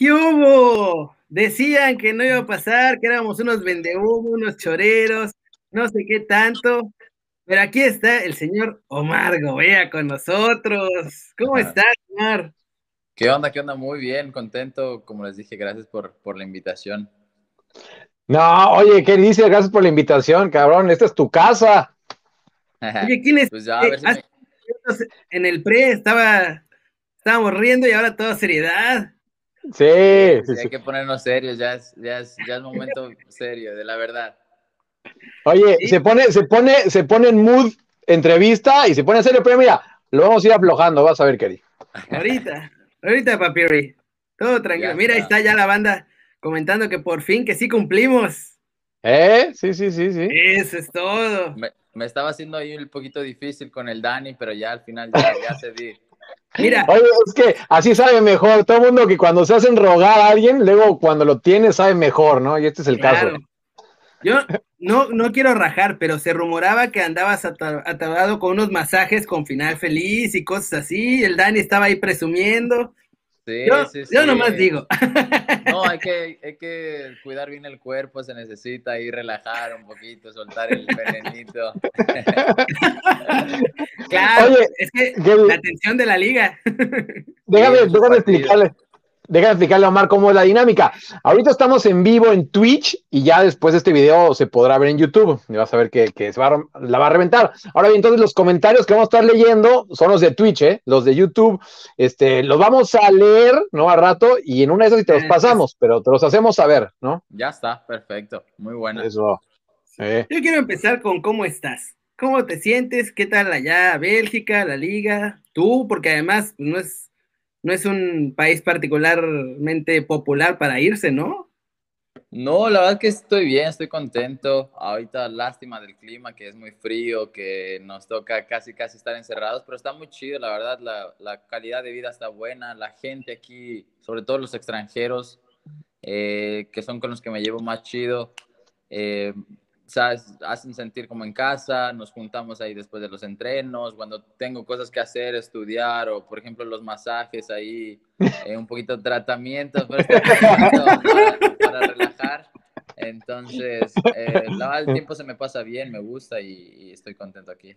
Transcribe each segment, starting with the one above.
¿Qué hubo? Decían que no iba a pasar, que éramos unos vendehumos, unos choreros, no sé qué tanto. Pero aquí está el señor Omar Gobea con nosotros. ¿Cómo estás, Omar? ¿Qué onda? ¿Qué onda? Muy bien, contento. Como les dije, gracias por, por la invitación. No, oye, ¿qué dices? Gracias por la invitación, cabrón. Esta es tu casa. Oye, ¿quién es? Pues ya, a ver si En el pre estaba, estábamos riendo y ahora toda seriedad. Sí, Hay que ponernos serios, ya es, ya es, ya es momento serio, de la verdad. Oye, se pone, se pone, se pone en mood entrevista y se pone en serio, pero mira, lo vamos a ir aflojando, vas a ver, Kerry. Ahorita, ahorita, papiri. Todo tranquilo. mira, ahí está ya la banda comentando que por fin que sí cumplimos. ¿Eh? Sí, sí, sí, sí. Eso es todo. Me, estaba haciendo ahí un poquito difícil con el Dani, pero ya al final ya, ya se di. Mira. Oye, es que así sabe mejor. Todo el mundo que cuando se hacen rogar a alguien, luego cuando lo tiene sabe mejor, ¿no? Y este es el caso. Yo no, no quiero rajar, pero se rumoraba que andabas atabado con unos masajes con final feliz y cosas así. El Dani estaba ahí presumiendo. Sí, yo, sí, sí. yo nomás digo. No, hay que, hay que cuidar bien el cuerpo, se necesita ahí relajar un poquito, soltar el venenito. Claro, es que la atención de la liga. Déjame, déjame explicarle. Déjame explicarle a Omar cómo es la dinámica. Ahorita estamos en vivo en Twitch y ya después de este video se podrá ver en YouTube. Y vas a ver que, se va la va a reventar. Ahora bien, entonces los comentarios que vamos a estar leyendo son los de Twitch, ¿eh? los de YouTube. Este, los vamos a leer, ¿no? A rato y en una de esas y te los pasamos, pero te los hacemos saber, ¿no? Ya está, perfecto. Muy bueno. Eso. Yo quiero empezar con cómo estás. ¿Cómo te sientes? ¿Qué tal allá Bélgica, la liga? Tú, porque además no es no es un país particularmente popular para irse, ¿no? No, la verdad que estoy bien, estoy contento. Ahorita lástima del clima, que es muy frío, que nos toca casi casi estar encerrados, pero está muy chido, la verdad, la, la calidad de vida está buena, la gente aquí, sobre todo los extranjeros, eh, que son con los que me llevo más chido, eh, ¿sabes? Hacen sentir como en casa, nos juntamos ahí después de los entrenos, cuando tengo cosas que hacer, estudiar, o por ejemplo los masajes ahí, eh, un poquito de tratamiento, para, relajar. Entonces, eh, el tiempo se me pasa bien, me gusta y, estoy contento aquí.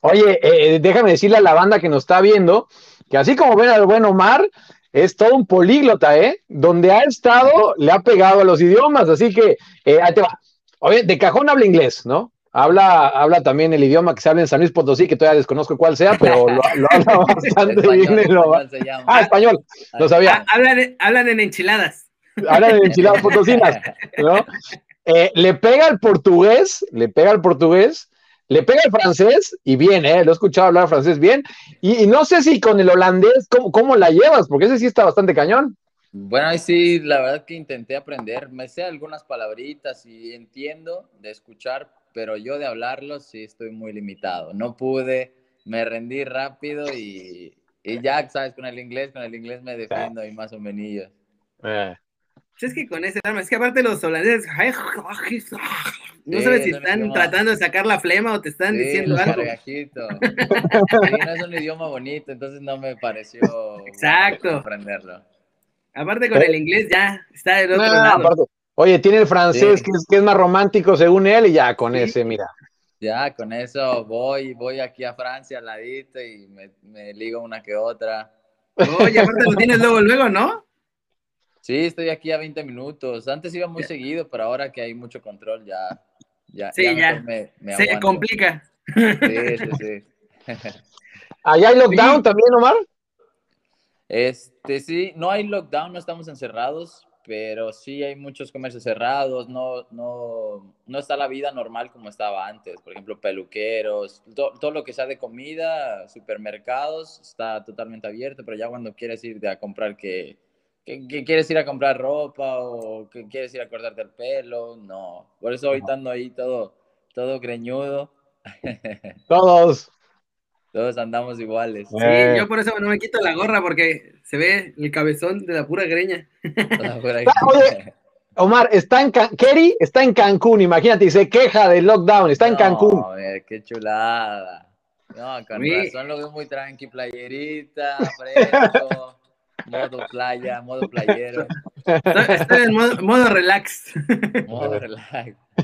Oye, eh, déjame decirle a la banda que nos está viendo que así como ven al buen Omar, es todo un políglota, ¿eh? Donde ha estado, le ha pegado a los idiomas, así que ahí te va. Oye, de cajón habla inglés, ¿no? Habla, habla también el idioma que se habla en San Luis Potosí, que todavía desconozco cuál sea, pero lo, habla bastante bien. ah, español, lo sabía. Ah, hablan, hablan en enchiladas. Hablan en enchiladas potosinas, ¿no? Eh, le pega al portugués, le pega al portugués, le pega al francés y bien, ¿eh? Lo he escuchado hablar francés bien. Y, no sé si con el holandés, ¿cómo, ¿cómo, la llevas? Porque ese sí está bastante cañón. Bueno, ahí sí, la verdad que intenté aprender. Me sé algunas palabritas y entiendo de escuchar, pero yo de hablarlo sí estoy muy limitado. No pude, me rendí rápido y, ya, sabes, con el inglés, con el inglés me defiendo ahí más o menos. Eh. Es que con ese arma, es que aparte los holandeses, no sabes si están tratando de sacar la flema o te están diciendo algo. sí, no es un idioma bonito, entonces no me pareció Exacto. aprenderlo. Aparte con el inglés ya está del otro lado. oye, tiene el francés que, es, más romántico según él y ya con ese, mira. Ya, con eso voy, voy aquí a Francia al ladito y me, ligo una que otra. Oye, aparte lo tienes luego, luego, ¿no? Sí, estoy aquí a 20 minutos. Antes iba muy seguido, pero ahora que hay mucho control ya, ya, sí, ya, Me, se complica. Sí, sí, sí. ¿Allá hay lockdown también, Omar? Este, sí, no hay lockdown, no estamos encerrados, pero sí hay muchos comercios cerrados, no, no, no está la vida normal como estaba antes. Por ejemplo, peluqueros, todo lo que sea de comida, supermercados, está totalmente abierto, pero ya cuando quieres ir a comprar que, que, quieres ir a comprar ropa o que quieres ir a cortarte el pelo, no. Por eso ahorita ando ahí todo, todo greñudo. Todos. Todos andamos iguales. Sí, yo por eso no me quito la gorra porque se ve el cabezón de la pura greña. Omar, está en Kerry está en Cancún, imagínate, y se queja del lockdown, está en Cancún. Ver, qué chulada. No, con razón lo veo muy tranqui, playerita, fresco. modo playa, modo playero. Estoy, en modo, relax. Modo relax. A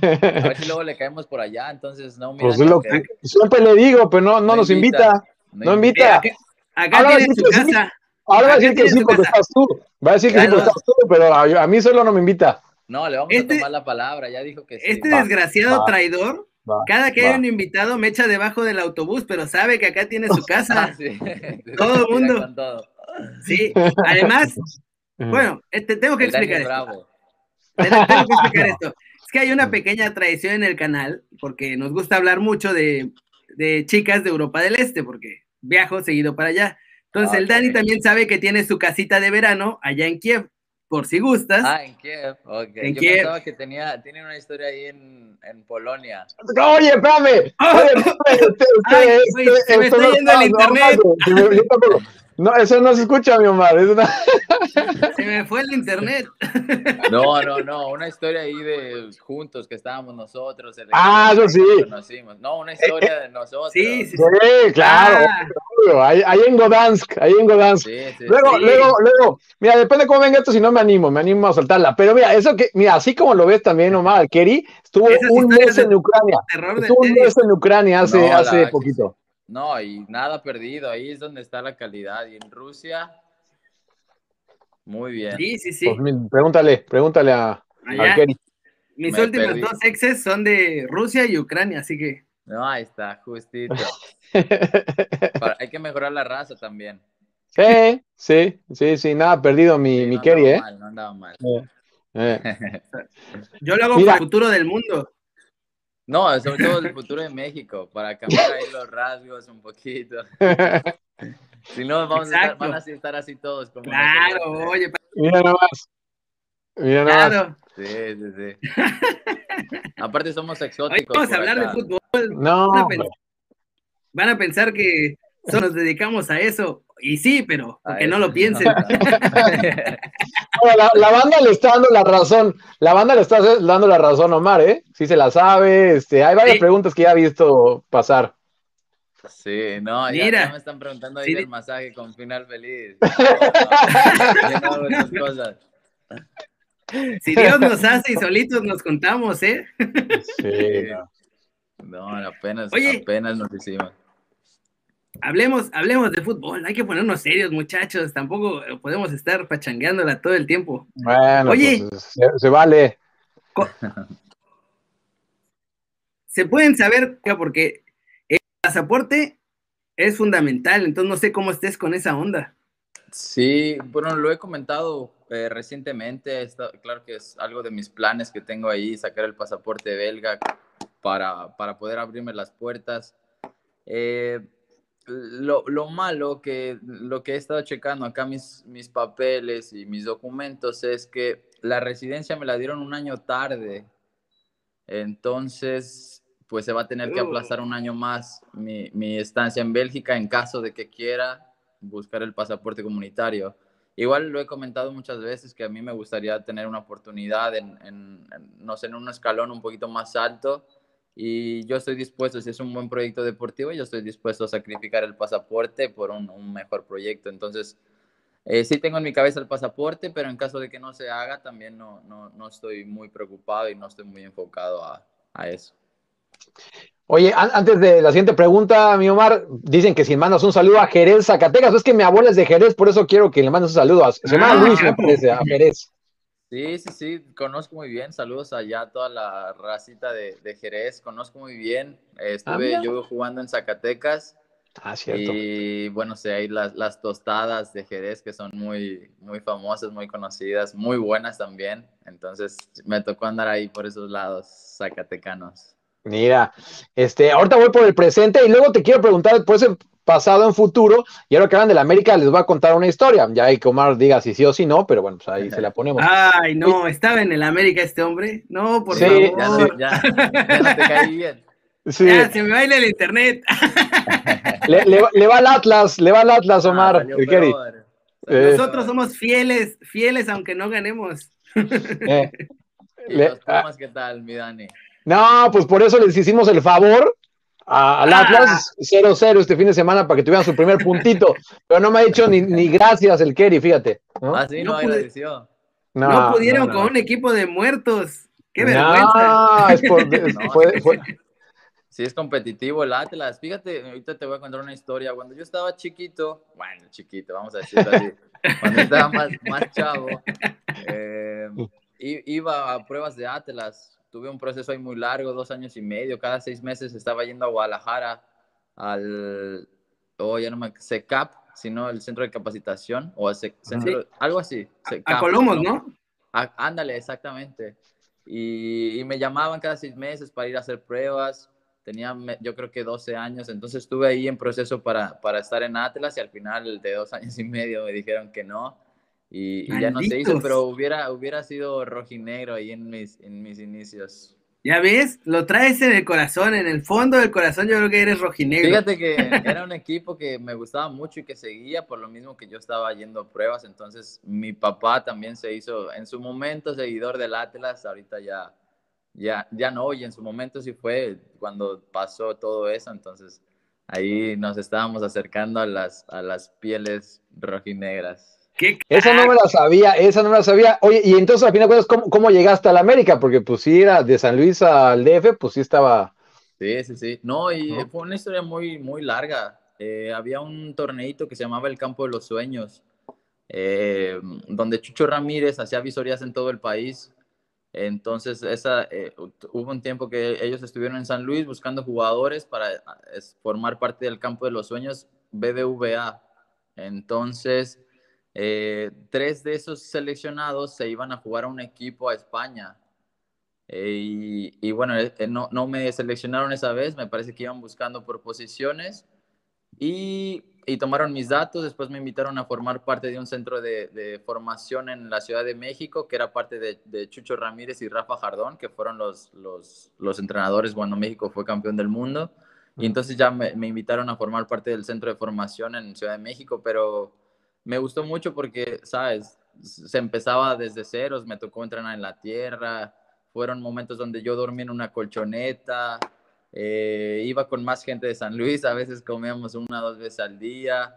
ver si luego le caemos por allá, entonces no pues lo que, siempre le digo, pero no, no, nos invita. No, invita. Acá, acá tiene su casa. Ahora va a decir que sí porque estás tú. Va a decir que sí porque estás tú, pero a, mí solo no me invita. No, le vamos a este tomar la palabra, ya dijo que sí. Este desgraciado traidor cada que hay un invitado me echa debajo del autobús, pero sabe que acá tiene su casa. Todo el mundo. Sí, además, bueno, te este, tengo que explicar esto. Tengo que explicar esto. Es que hay una pequeña tradición en el canal, porque nos gusta hablar mucho de, chicas de Europa del Este, porque viajo seguido para allá. Entonces, el Dani también sabe que tiene su casita de verano allá en Kiev por si gustas. Ah, en Kiev, ok. En Yo pensaba que tenía, tiene una historia ahí en, en Polonia. Oye, espérame. Oye, se me está yendo el internet. No, eso no se escucha, mi Omar. Se me fue el internet. No, no, no. Una historia ahí de juntos que estábamos nosotros. Ah, eso sí. No, una historia de nosotros. Sí, sí, sí. claro. Ah. Ahí, en Godansk, ahí en Godansk. Sí, sí, luego, luego, luego. Mira, depende de cómo venga esto, si no me animo, me animo a soltarla. Pero mira, eso que, mira, así como lo ves también, Omar, Kerry estuvo un mes en Ucrania. Estuvo un mes en Ucrania hace, hace poquito. No, y nada perdido, ahí es donde está la calidad. Y en Rusia, muy bien. Sí, sí, sí. Pues, pregúntale, pregúntale a, Mis últimos dos exes son de Rusia y Ucrania, así que. No, ahí está, justito. hay que mejorar la raza también. Sí, sí, sí, sí, nada perdido mi, mi Kerry, ¿eh? Mal, no andaba mal. Eh, Yo lo hago para el futuro del mundo. No, sobre todo el futuro de México, para cambiar ahí los rasgos un poquito. si no, vamos a estar, van a estar así todos. Como claro, oye. Mira nomás. Mira nomás. Sí, sí, sí. Aparte somos exóticos. vamos a hablar de fútbol. No. Van a, pensar, que nos dedicamos a eso. Y sí, pero que no lo piensen. la, banda le está dando la razón. La banda le está dando la razón a Omar, ¿eh? Sí se la sabe. Este, hay varias preguntas que ya ha visto pasar. Sí, no, ya, me están preguntando ahí el masaje con final feliz. Si Dios nos hace y solitos nos contamos, ¿eh? Sí. No, apenas, apenas nos hicimos. Hablemos, hablemos de fútbol, hay que ponernos serios, muchachos. Tampoco podemos estar pachangueándola todo el tiempo. Bueno, Oye, pues, se, vale. Se pueden saber, porque el pasaporte es fundamental, entonces no sé cómo estés con esa onda. Sí, bueno, lo he comentado eh, recientemente, claro que es algo de mis planes que tengo ahí, sacar el pasaporte belga para, para poder abrirme las puertas. Eh, lo, lo, malo que lo que he estado checando acá mis, mis papeles y mis documentos es que la residencia me la dieron un año tarde. Entonces, pues se va a tener que aplazar un año más mi, mi estancia en Bélgica en caso de que quiera buscar el pasaporte comunitario. Igual lo he comentado muchas veces que a mí me gustaría tener una oportunidad en, en no sé, en un escalón un poquito más alto y yo estoy dispuesto, si es un buen proyecto deportivo, yo estoy dispuesto a sacrificar el pasaporte por un, mejor proyecto. Entonces, eh, sí tengo en mi cabeza el pasaporte, pero en caso de que no se haga, también no, no, no estoy muy preocupado y no estoy muy enfocado a, a eso. Oye, antes de la siguiente pregunta, mi Omar, dicen que si mandas un saludo a Jerez, Zacatecas, es que mi abuela es de Jerez, por eso quiero que le mandes un saludo a, se llama ah, Luis, me parece, a Jerez. Sí, sí, sí, conozco muy bien. Saludos allá a toda la racita de, Jerez. Conozco muy bien. Estuve ah, yo jugando en Zacatecas. Ah, cierto. Y bueno, sé, hay las, las, tostadas de Jerez que son muy, muy famosas, muy conocidas, muy buenas también. Entonces me tocó andar ahí por esos lados zacatecanos. Mira, este, ahorita voy por el presente y luego te quiero preguntar después pasado, en futuro, y ahora que hablan de la América, les voy a contar una historia. Ya hay que Omar diga si sí o si no, pero bueno, pues ahí se la ponemos. Ay, no, ¿estaba en el América este hombre? No, por favor. Ya, no te caí bien. Ya, se me baila el internet. le, va al Atlas, le va al Atlas, ah, Omar. Eh. Nosotros somos fieles, fieles aunque no ganemos. Eh. ¿Y los Pumas qué tal, mi Dani? No, pues por eso les hicimos el favor al Ah. Atlas 0-0 este fin de semana para que tuvieran su primer puntito, pero no me ha dicho ni, ni gracias el Kerry, fíjate. ¿no? Ah, sí, No no agradeció. No, pudieron no, con no. un equipo de muertos. Qué No, vergüenza. es por- es- No, fue- fue- sí. Es competitivo el Atlas. Fíjate, ahorita te voy a contar una historia. Cuando yo estaba chiquito, bueno, chiquito, vamos a decirlo así. Cuando estaba más, más chavo, eh, iba a pruebas de Atlas. Tuve un proceso ahí muy largo, dos años y medio. Cada seis meses estaba yendo a Guadalajara al, oh, ya no me, CECAP, sino el centro de capacitación, o a Ce- centro- algo así. A CECAP, Colomos, ¿no? Ah, ándale, exactamente. Y, y me llamaban cada seis meses para ir a hacer pruebas. Tenía, yo creo que 12 años, entonces estuve ahí en proceso para, para estar en Atlas y al final de dos años y medio me dijeron que no. Y, y ya no se hizo, pero hubiera, hubiera sido rojinegro ahí en mis, en mis inicios. Ya ves, lo traes en el corazón, en el fondo del corazón yo creo que eres rojinegro. Fíjate que era un equipo que me gustaba mucho y que seguía por lo mismo que yo estaba yendo a pruebas. Entonces, mi papá también se hizo en su momento seguidor del Atlas. Ahorita ya, ya, ya no, y en su momento sí fue cuando pasó todo eso. Entonces, ahí nos estábamos acercando a las, a las pieles rojinegras. ¿Qué Esa no me la sabía, esa no me la sabía. Oye, y entonces al final de cuentas, ¿cómo, cómo llegaste a la América? Porque pues si era de San Luis al DF, pues sí estaba. Sí, sí, sí. No, y ¿No? fue una historia muy, muy larga. Eh, había un torneito que se llamaba el Campo de los Sueños, eh, donde Chucho Ramírez hacía visorías en todo el país. Entonces, esa, eh, hubo un tiempo que ellos estuvieron en San Luis buscando jugadores para formar parte del Campo de los Sueños BBVA. Entonces, eh, tres de esos seleccionados se iban a jugar a un equipo a España. Eh, y, y bueno, eh, no, no me seleccionaron esa vez, me parece que iban buscando por posiciones y, y tomaron mis datos, después me invitaron a formar parte de un centro de, de formación en la Ciudad de México, que era parte de, de Chucho Ramírez y Rafa Jardón, que fueron los, los, los entrenadores cuando México fue campeón del mundo. Y entonces ya me, me invitaron a formar parte del centro de formación en Ciudad de México, pero me gustó mucho porque, ¿sabes? Se empezaba desde ceros, me tocó entrenar en la tierra, fueron momentos donde yo dormí en una colchoneta, eh, iba con más gente de San Luis, a veces comíamos una o dos veces al día,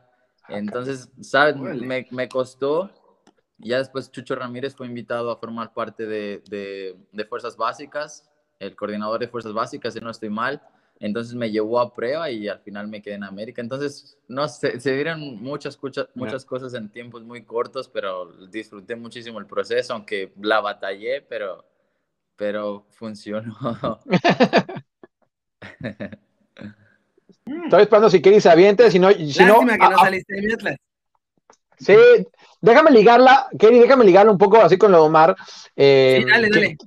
entonces, ¿sabes? Me costó, ya después Chucho Ramírez fue invitado a formar parte de, de, de Fuerzas Básicas, el coordinador de Fuerzas Básicas, si no estoy mal, entonces me llevó a prueba y al final me quedé en América. Entonces, no sé, se dieron muchas, muchas cosas en tiempos muy cortos, pero disfruté muchísimo el proceso, aunque la batallé, pero, pero funcionó. Estaba esperando si queréis aviente, si no, si no, Lástima que no ah, saliste de mi Atlas. sí, déjame ligarla, Kerry, déjame ligarla un poco así con lo de Omar. eh, Sí, dale, que- dale. que,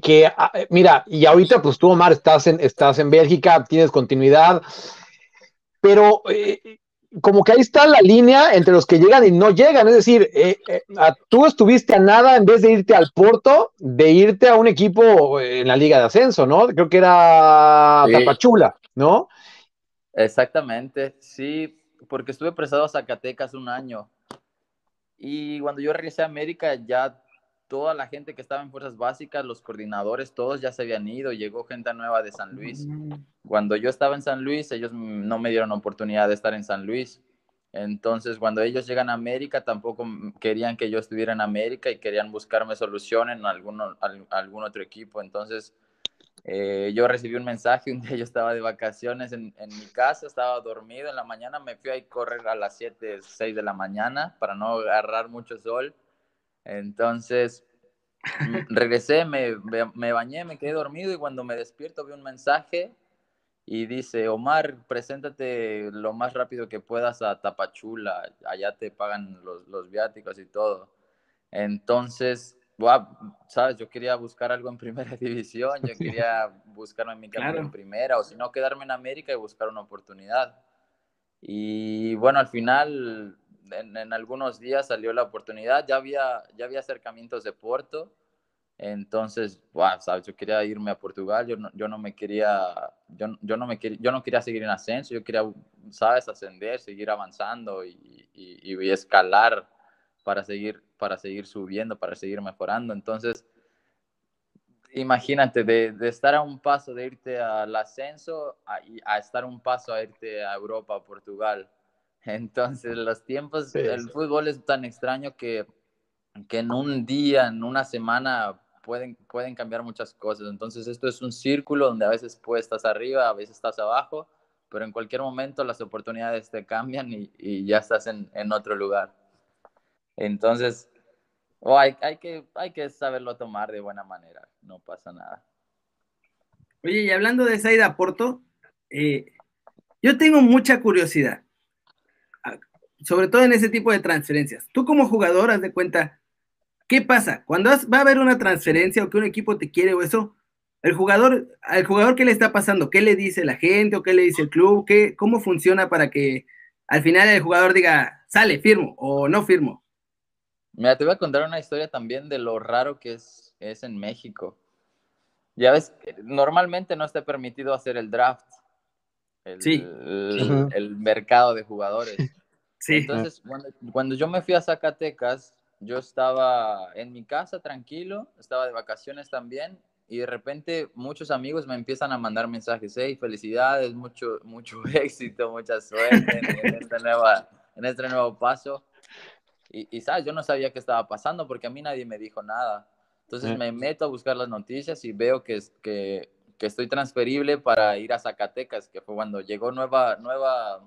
que, ah, mira, y ahorita pues tú, Omar, estás en, estás en Bélgica, tienes continuidad, pero eh, como que ahí está la línea entre los que llegan y no llegan, es decir, eh, eh, a- tú estuviste a nada en vez de irte al Porto, de irte a un equipo en la Liga de Ascenso, ¿no? Creo que era Sí. Tapachula, ¿no? Exactamente, sí, porque estuve prestado a Zacatecas un año. Y cuando yo regresé a América, ya toda la gente que estaba en fuerzas básicas, los coordinadores, todos ya se habían ido, llegó gente nueva de San Luis. Cuando yo estaba en San Luis, ellos mm, no me dieron oportunidad de estar en San Luis. Entonces, cuando ellos llegan a América, tampoco mm, querían que yo estuviera en América y querían buscarme solución en alguno- al- algún otro equipo. Entonces, eh, yo recibí un mensaje, un día yo estaba de vacaciones en, en mi casa, estaba dormido en la mañana, me fui a correr a las 7, 6 de la mañana para no agarrar mucho sol. Entonces, regresé, me, me- bañé, me quedé dormido y cuando me despierto vi un mensaje y dice, Omar, preséntate lo más rápido que puedas a Tapachula, allá te pagan los, los viáticos y todo. Entonces, guau, sabes, yo quería buscar algo en primera división, yo quería buscarme mi Claro. en primera, o si no, quedarme en América y buscar una oportunidad. Y bueno, al final, en, algunos días salió la oportunidad, ya había, ya había acercamientos de Porto, entonces, guau, sabes, yo quería irme a Portugal, yo no, yo no me quería, yo, yo no me quería, yo no quería seguir en ascenso, yo quería, sabes, ascender, seguir avanzando y, y, y escalar para seguir, para seguir subiendo, para seguir mejorando. Entonces, imagínate, de, estar a un paso de irte al ascenso a, a, estar un paso a irte a Europa, a Portugal. Entonces, los tiempos, el fútbol es tan extraño que, que en un día, en una semana, pueden, pueden cambiar muchas cosas. Entonces, esto es un círculo donde a veces pues, estás arriba, a veces estás abajo, pero en cualquier momento las oportunidades te cambian y, y ya estás en, en, otro lugar. Entonces, oh, hay, hay, que, hay que saberlo tomar de buena manera, no pasa nada. Oye, y hablando de esa ida a Porto, eh, yo tengo mucha curiosidad, sobre todo en ese tipo de transferencias. Tú como jugador, haz de cuenta, ¿qué pasa? Cuando va a haber una transferencia o que un equipo te quiere o eso, el jugador, al jugador, ¿qué le está pasando? ¿Qué le dice la gente o qué le dice el club? ¿Qué, ¿Cómo funciona para que al final el jugador diga, sale, firmo o no firmo? Mira, te voy a contar una historia también de lo raro que es, es en México. Ya ves, normalmente no está permitido hacer el draft, el, sí. el, mercado de jugadores. Sí. Entonces, cuando, cuando, yo me fui a Zacatecas, yo estaba en mi casa tranquilo, estaba de vacaciones también, y de repente muchos amigos me empiezan a mandar mensajes, hey, felicidades, mucho, mucho éxito, mucha suerte en, este, nueva, en este nuevo paso. Y, sabes, yo no sabía qué estaba pasando porque a mí nadie me dijo nada. Entonces me meto a buscar las noticias y veo que, que, que estoy transferible para ir a Zacatecas, que fue cuando llegó nueva, nueva,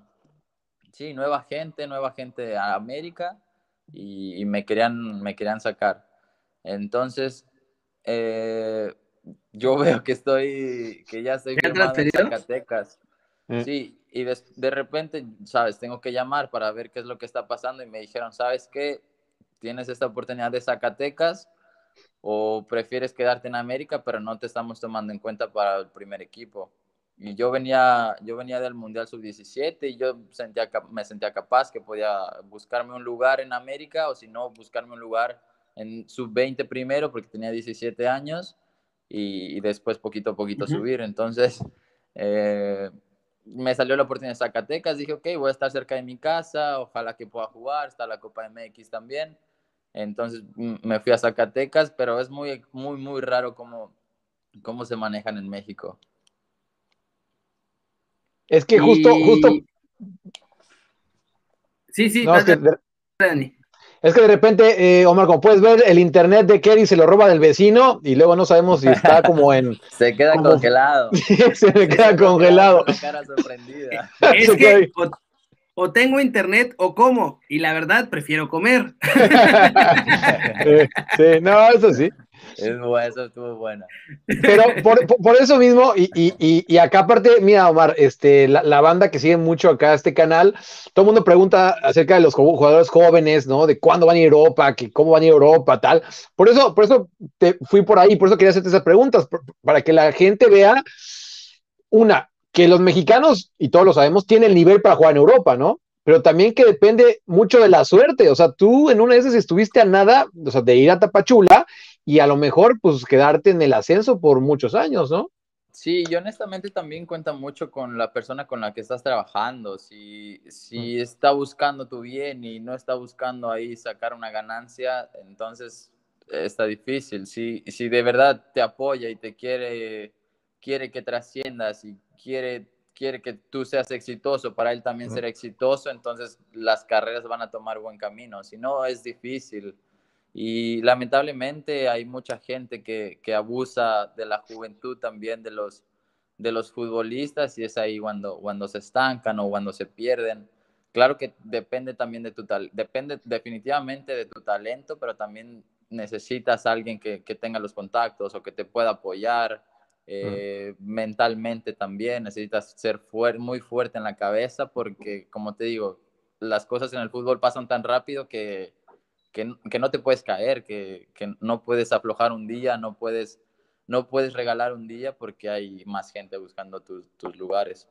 sí, nueva gente, nueva gente a América y, me, querían, me querían sacar. Entonces, eh, yo veo que estoy, que ya estoy firmado en Zacatecas. Mm. Sí, y de, de, repente, sabes, tengo que llamar para ver qué es lo que está pasando y me dijeron, ¿sabes qué? Tienes esta oportunidad de Zacatecas o prefieres quedarte en América, pero no te estamos tomando en cuenta para el primer equipo. Y yo venía, yo venía del Mundial Sub-17 y yo sentía, me sentía capaz que podía buscarme un lugar en América o si no, buscarme un lugar en Sub-20 primero porque tenía 17 años y, después poquito a poquito subir. Entonces, eh, me salió la oportunidad de Zacatecas, dije, ok, voy a estar cerca de mi casa, ojalá que pueda jugar, está la Copa MX también. Entonces me fui a Zacatecas, pero es muy, muy, muy raro cómo, cómo se manejan en México. Es que justo, justo. Sí, sí, es que de repente, eh, Omar, como puedes ver, el internet de Kerry se lo roba del vecino y luego no sabemos si está como en. se queda congelado. se me queda congelado. cara sorprendida. Es que o, tengo internet o como, y la verdad prefiero comer. sí, no, eso sí. Es bueno, eso estuvo bueno. Pero por, eso mismo, y, y, y, acá aparte, mira, Omar, este, la, banda que sigue mucho acá este canal, todo el mundo pregunta acerca de los jugadores jóvenes, ¿no? De cuándo van a Europa, que cómo van a Europa, tal. Por eso, por eso te fui por ahí, por eso quería hacerte esas preguntas, para que la gente vea, una, que los mexicanos, y todos lo sabemos, tienen el nivel para jugar en Europa, ¿no? pero también que depende mucho de la suerte. O sea, tú en una de esas estuviste a nada, o sea, de ir a Tapachula y a lo mejor pues quedarte en el ascenso por muchos años, ¿no? Sí, y honestamente también cuenta mucho con la persona con la que estás trabajando. Si, si mm. está buscando tu bien y no está buscando ahí sacar una ganancia, entonces está difícil. Si, si de verdad te apoya y te quiere, quiere que trasciendas y quiere, quiere que tú seas exitoso, para él también ser exitoso, entonces las carreras van a tomar buen camino. Si no, es difícil. Y lamentablemente hay mucha gente que, que, abusa de la juventud también de los, de los futbolistas y es ahí cuando, cuando se estancan o cuando se pierden. Claro que depende también de tu tal, depende definitivamente de tu talento, pero también necesitas a alguien que, que tenga los contactos o que te pueda apoyar eh, mentalmente también. Necesitas ser muy fuerte en la cabeza porque, como te digo, las cosas en el fútbol pasan tan rápido que que, no te puedes caer, que, no puedes aflojar un día, no puedes, no puedes regalar un día porque hay más gente buscando tus, lugares.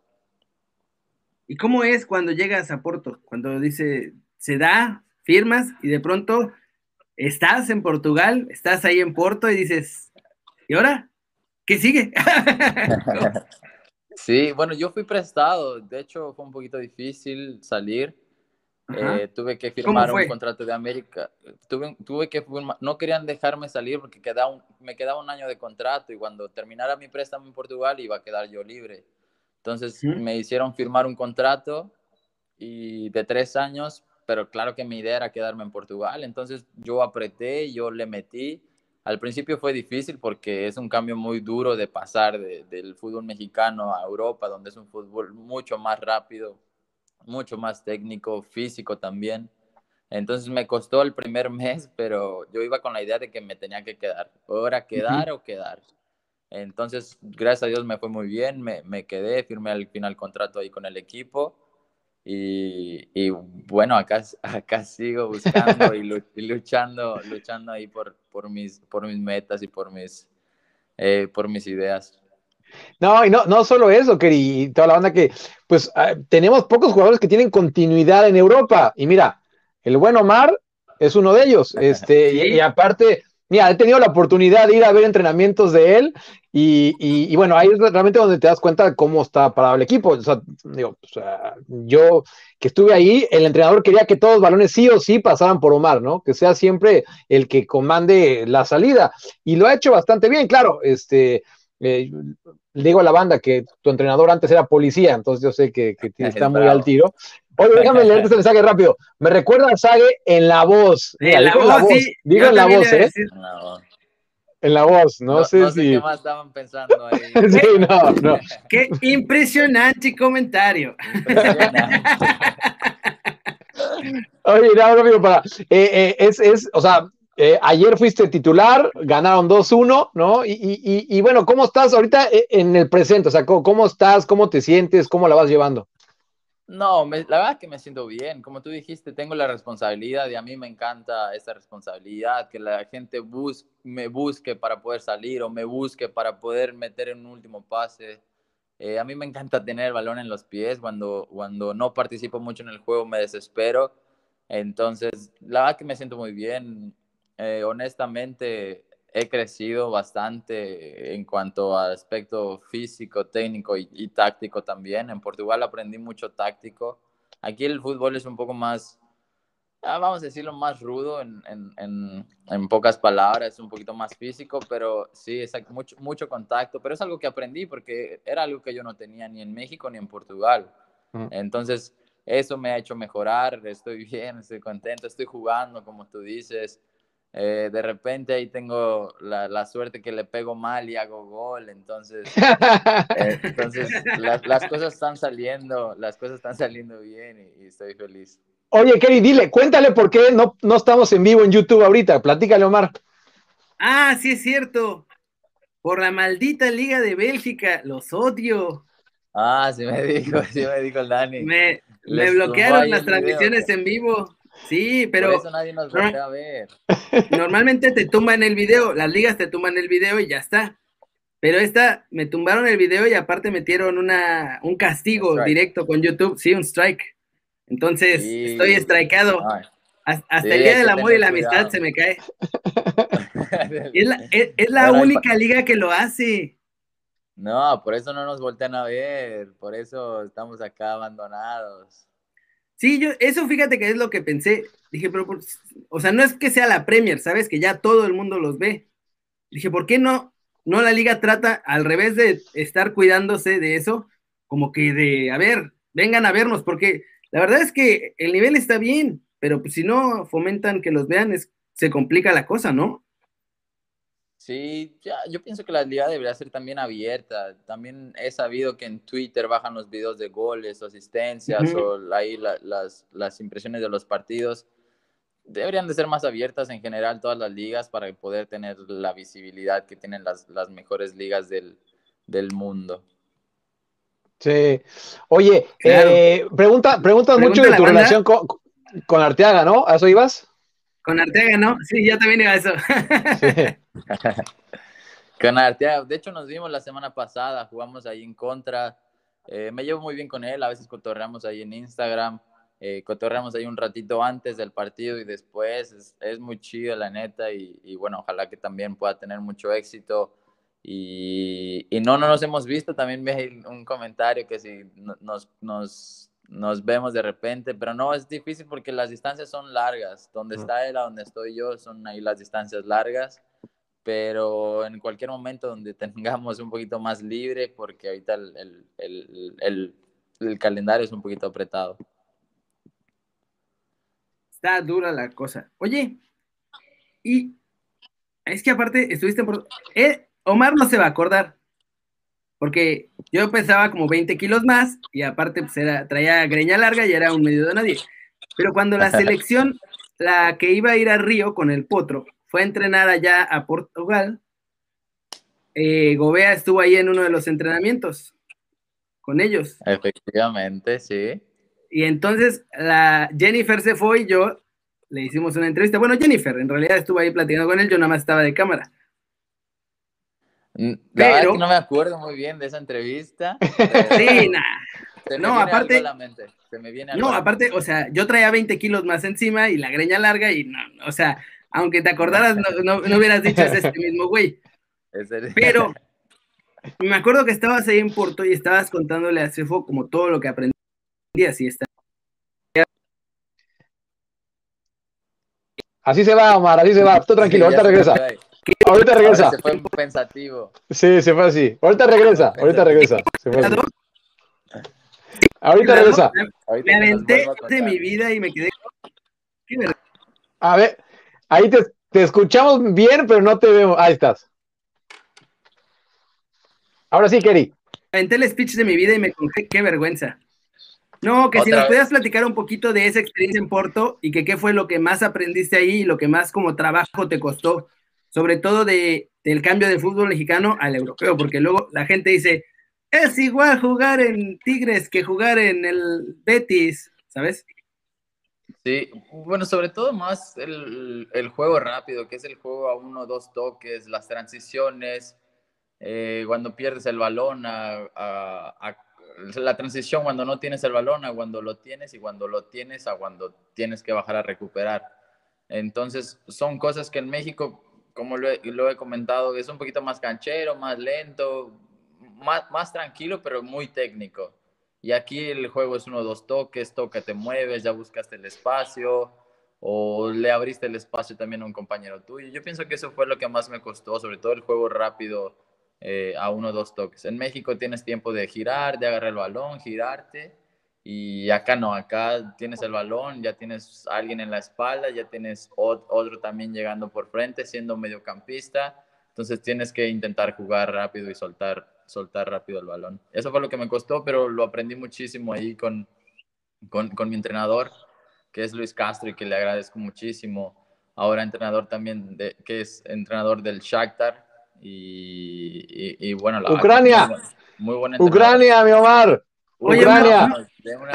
¿Y cómo es cuando llegas a Porto? Cuando dice, se da, firmas y de pronto estás en Portugal, estás ahí en Porto y dices, ¿y ahora? ¿Qué sigue? sí, bueno, yo fui prestado, de hecho fue un poquito difícil salir Eh, tuve que firmar un contrato de América. Tuve, tuve que no querían dejarme salir porque quedaba me quedaba un año de contrato y cuando terminara mi préstamo en Portugal iba a quedar yo libre. Entonces me hicieron firmar un contrato y de tres años, pero claro que mi idea era quedarme en Portugal. Entonces yo apreté, yo le metí. Al principio fue difícil porque es un cambio muy duro de pasar del fútbol mexicano a Europa, donde es un fútbol mucho más rápido, mucho más técnico, físico también. Entonces me costó el primer mes, pero yo iba con la idea de que me tenía que quedar. O era quedar o quedar. Entonces, gracias a Dios me fue muy bien, me, me quedé, firmé al final contrato ahí con el equipo. Y, y bueno, acá, acá sigo buscando y, luchando, luchando ahí por, por, mis, por mis metas y por mis, eh, por mis ideas. No, y no, no solo eso, Keri, y toda la banda que, pues ah, tenemos pocos jugadores que tienen continuidad en Europa. Y mira, el buen Omar es uno de ellos. Este, y, aparte, mira, he tenido la oportunidad de ir a ver entrenamientos de él. Y, bueno, ahí es realmente donde te das cuenta de cómo está parado el equipo. O sea, digo, yo que estuve ahí, el entrenador quería que todos los balones sí o sí pasaran por Omar, ¿no? Que sea siempre el que comande la salida. Y lo ha hecho bastante bien, claro. Este, eh, digo a la banda que tu entrenador antes era policía, entonces yo sé que, está muy al tiro. Oye, déjame leerte este mensaje rápido. Me recuerda a Sage en la voz. en la voz, sí. Digo en la voz, ¿eh? En la voz, no, sé, no sé si. qué más estaban pensando ahí. sí, no, no. Qué impresionante comentario. Oye, no, amigo, para. Eh, eh, es, es, o sea, eh, ayer fuiste titular, ganaron 2-1, ¿no? Y, bueno, ¿cómo estás ahorita eh, en el presente? O sea, ¿cómo, estás? ¿Cómo te sientes? ¿Cómo la vas llevando? No, la verdad es que me siento bien. Como tú dijiste, tengo la responsabilidad y a mí me encanta esa responsabilidad, que la gente me busque para poder salir o me busque para poder meter en un último pase. Eh, a mí me encanta tener el balón en los pies. Cuando, cuando no participo mucho en el juego me desespero. Entonces, la verdad que me siento muy bien. Eh, honestamente he crecido bastante en cuanto al aspecto físico, técnico y, táctico también. En Portugal aprendí mucho táctico. Aquí el fútbol es un poco más, ah, vamos a decirlo, más rudo en, en, en, pocas palabras, un poquito más físico, pero sí, es mucho, mucho contacto. Pero es algo que aprendí porque era algo que yo no tenía ni en México ni en Portugal. Entonces, eso me ha hecho mejorar, estoy bien, estoy contento, estoy jugando, como tú dices. Eh, de repente ahí tengo la, suerte que le pego mal y hago gol, entonces, eh, entonces las cosas están saliendo, las cosas están saliendo bien y, estoy feliz. Oye, Kerry, dile, cuéntale por qué no, no estamos en vivo en YouTube ahorita, platícale, Omar. Ah, sí es cierto, por la maldita Liga de Bélgica, los odio. Ah, sí me dijo, sí me dijo el Dani. Me, me bloquearon las transmisiones en vivo. Sí, pero. Por eso nadie nos va a ver. Normalmente te tumban el video, las ligas te tumban el video y ya está. Pero esta, me tumbaron el video y aparte metieron una, un castigo directo con YouTube, sí, un strike. Entonces, estoy strikeado. Hasta el día del amor y la amistad se me cae. es la, es la única liga que lo hace. No, por eso no nos voltean a ver, por eso estamos acá abandonados. Sí, yo, eso fíjate que es lo que pensé. Dije, pero, o sea, no es que sea la Premier, ¿sabes? Que ya todo el mundo los ve. Dije, ¿por qué no, no la liga trata, al revés de estar cuidándose de eso, como que de, a ver, vengan a vernos, porque la verdad es que el nivel está bien, pero pues si no fomentan que los vean, es, se complica la cosa, ¿no? Sí, ya, yo pienso que la liga debería ser también abierta. También he sabido que en Twitter bajan los videos de goles o asistencias o ahí las, las impresiones de los partidos. Deberían de ser más abiertas en general todas las ligas para poder tener la visibilidad que tienen las, las mejores ligas del, del mundo. Sí. Oye, eh, pregunta, preguntas mucho de tu relación con, con Arteaga, ¿no? ¿A eso ibas? Con Arteaga, ¿no? Sí, yo también iba a eso. con Arteaga, de hecho nos vimos la semana pasada, jugamos ahí en contra. Eh, me llevo muy bien con él, a veces cotorreamos ahí en Instagram, eh, cotorreamos ahí un ratito antes del partido y después. Es, muy chido, la neta, y, bueno, ojalá que también pueda tener mucho éxito. Y, no, no nos hemos visto, también vi un comentario que si nos, nos nos vemos de repente, pero no, es difícil porque las distancias son largas. Donde está él a donde estoy yo son ahí las distancias largas, pero en cualquier momento donde tengamos un poquito más libre, porque ahorita el, el, el, el calendario es un poquito apretado. Está dura la cosa. Oye, y es que aparte estuviste por... Eh, Omar no se va a acordar, porque yo pensaba como 20 kilos más y aparte pues era, traía greña larga y era un medio de nadie. Pero cuando la selección, la que iba a ir a Río con el Potro, fue a entrenar allá a Portugal, eh, Gobea estuvo ahí en uno de los entrenamientos con ellos. Efectivamente, sí. Y entonces la Jennifer se fue y yo le hicimos una entrevista. Bueno, Jennifer, en realidad estuvo ahí platicando con él, yo nada más estaba de cámara. Pero, no me acuerdo muy bien de esa entrevista. Sí, nada. No, aparte. no, aparte, o sea, yo traía 20 kilos más encima y la greña larga y no, o sea, aunque te acordaras, no, no, hubieras dicho es este mismo güey. Pero me acuerdo que estabas ahí en Porto y estabas contándole a Cefo como todo lo que aprendías y está. Así se va, Omar, así se va. Tú tranquilo, ahorita regresa. Ahorita regresa. se fue pensativo. Sí, se fue así. Ahorita regresa, ahorita regresa. Ahorita regresa. Me aventé de mi vida y me quedé. A ver, ahí te, te escuchamos bien, pero no te vemos. Ahí estás. Ahora sí, Kerry. Me aventé el speech de mi vida y me conté qué vergüenza. No, que si nos pudieras platicar un poquito de esa experiencia en Porto y que qué fue lo que más aprendiste ahí y lo que más como trabajo te costó, sobre todo de, del cambio de fútbol mexicano al europeo, porque luego la gente dice, es igual jugar en Tigres que jugar en el Betis, ¿sabes? Sí, bueno, sobre todo más el, el juego rápido, que es el juego a uno dos toques, las transiciones, eh, cuando pierdes el balón a la transición cuando no tienes el balón a cuando lo tienes y cuando lo tienes a cuando tienes que bajar a recuperar. Entonces, son cosas que en México, como lo he, comentado, es un poquito más canchero, más lento, más, más tranquilo, pero muy técnico. Y aquí el juego es uno dos toques, toca, te mueves, ya buscaste el espacio o le abriste el espacio también a un compañero tuyo. Yo pienso que eso fue lo que más me costó, sobre todo el juego rápido eh, a uno dos toques. En México tienes tiempo de girar, de agarrar el balón, girarte. Y acá no, acá tienes el balón, ya tienes a alguien en la espalda, ya tienes otro también llegando por frente, siendo mediocampista. Entonces tienes que intentar jugar rápido y soltar, soltar rápido el balón. Eso fue lo que me costó, pero lo aprendí muchísimo ahí con, con, con mi entrenador, que es Luis Castro y que le agradezco muchísimo. Ahora entrenador también, de, que es entrenador del Shakhtar, y, bueno, la Ucrania. Muy buena, Ucrania, mi Omar. Ucrania.